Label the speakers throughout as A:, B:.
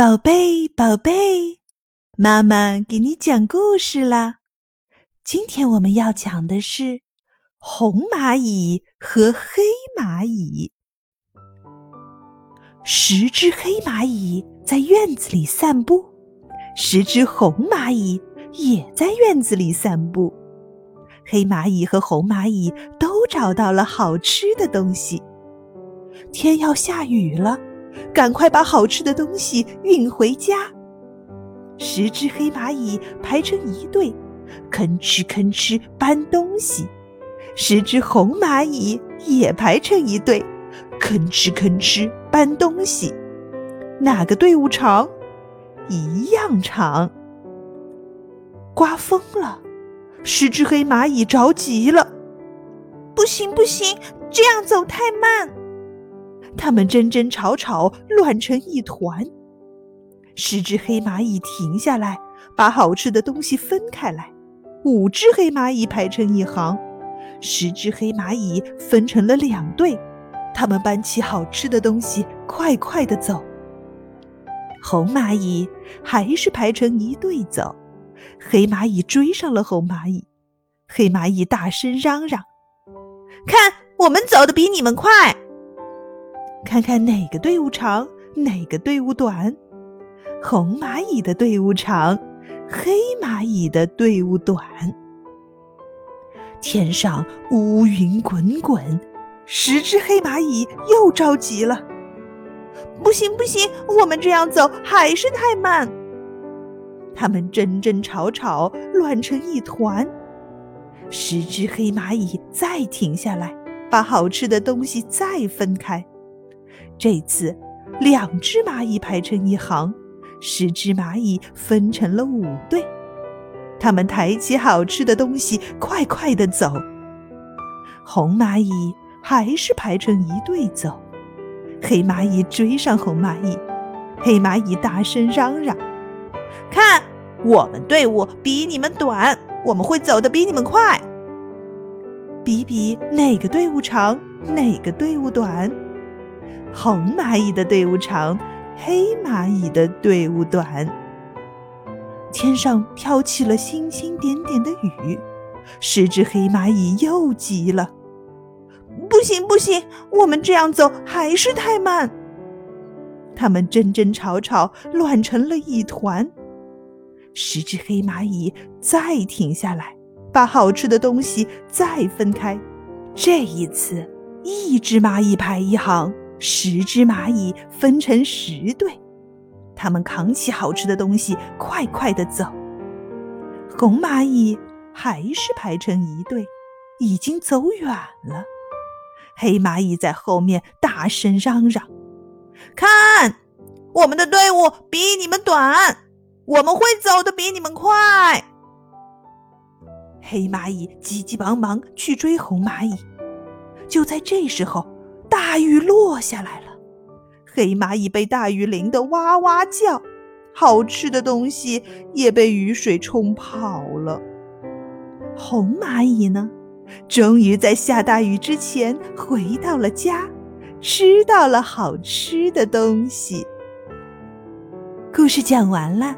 A: 宝贝，宝贝，妈妈给你讲故事啦。今天我们要讲的是红蚂蚁和黑蚂蚁。十只黑蚂蚁在院子里散步，十只红蚂蚁也在院子里散步。黑蚂蚁和红蚂蚁都找到了好吃的东西。天要下雨了。赶快把好吃的东西运回家。十只黑蚂蚁排成一队，吭哧吭哧搬东西；十只红蚂蚁也排成一队，吭哧吭哧搬东西。哪个队伍长？一样长。刮风了，十只黑蚂蚁着急了。
B: 不行不行，这样走太慢。
A: 他们争争吵吵，乱成一团。十只黑蚂蚁停下来，把好吃的东西分开来。五只黑蚂蚁排成一行，十只黑蚂蚁分成了两队。他们搬起好吃的东西，快快地走。红蚂蚁还是排成一队走。黑蚂蚁追上了红蚂蚁。黑蚂蚁大声嚷嚷：“
B: 看，我们走得比你们快！”
A: 看看哪个队伍长，哪个队伍短？红蚂蚁的队伍长，黑蚂蚁的队伍短。天上乌云滚滚，十只黑蚂蚁又着急了。
B: 不行不行，我们这样走还是太慢。
A: 它们争争吵吵，乱成一团。十只黑蚂蚁再停下来，把好吃的东西再分开。这次，两只蚂蚁排成一行，十只蚂蚁分成了五队。它们抬起好吃的东西，快快地走。红蚂蚁还是排成一队走。黑蚂蚁追上红蚂蚁，黑蚂蚁大声嚷嚷：“
B: 看，我们队伍比你们短，我们会走得比你们快。
A: 比比哪个队伍长，哪个队伍短。”红蚂蚁的队伍长，黑蚂蚁的队伍短。天上飘起了星星点点的雨，十只黑蚂蚁又急了。
B: 不行不行，我们这样走还是太慢。
A: 它们争争吵吵，乱成了一团。十只黑蚂蚁再停下来，把好吃的东西再分开。这一次，一只蚂蚁排一行。十只蚂蚁分成十队，它们扛起好吃的东西，快快地走。红蚂蚁还是排成一队，已经走远了。黑蚂蚁在后面大声嚷嚷：“
B: 看，我们的队伍比你们短，我们会走得比你们快。”
A: 黑蚂蚁急急忙忙去追红蚂蚁，就在这时候。大雨落下来了，黑蚂蚁被大雨淋得哇哇叫，好吃的东西也被雨水冲跑了。红蚂蚁呢，终于在下大雨之前回到了家，吃到了好吃的东西。故事讲完了，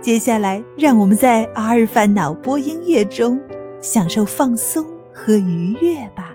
A: 接下来让我们在阿尔法脑波音乐中享受放松和愉悦吧。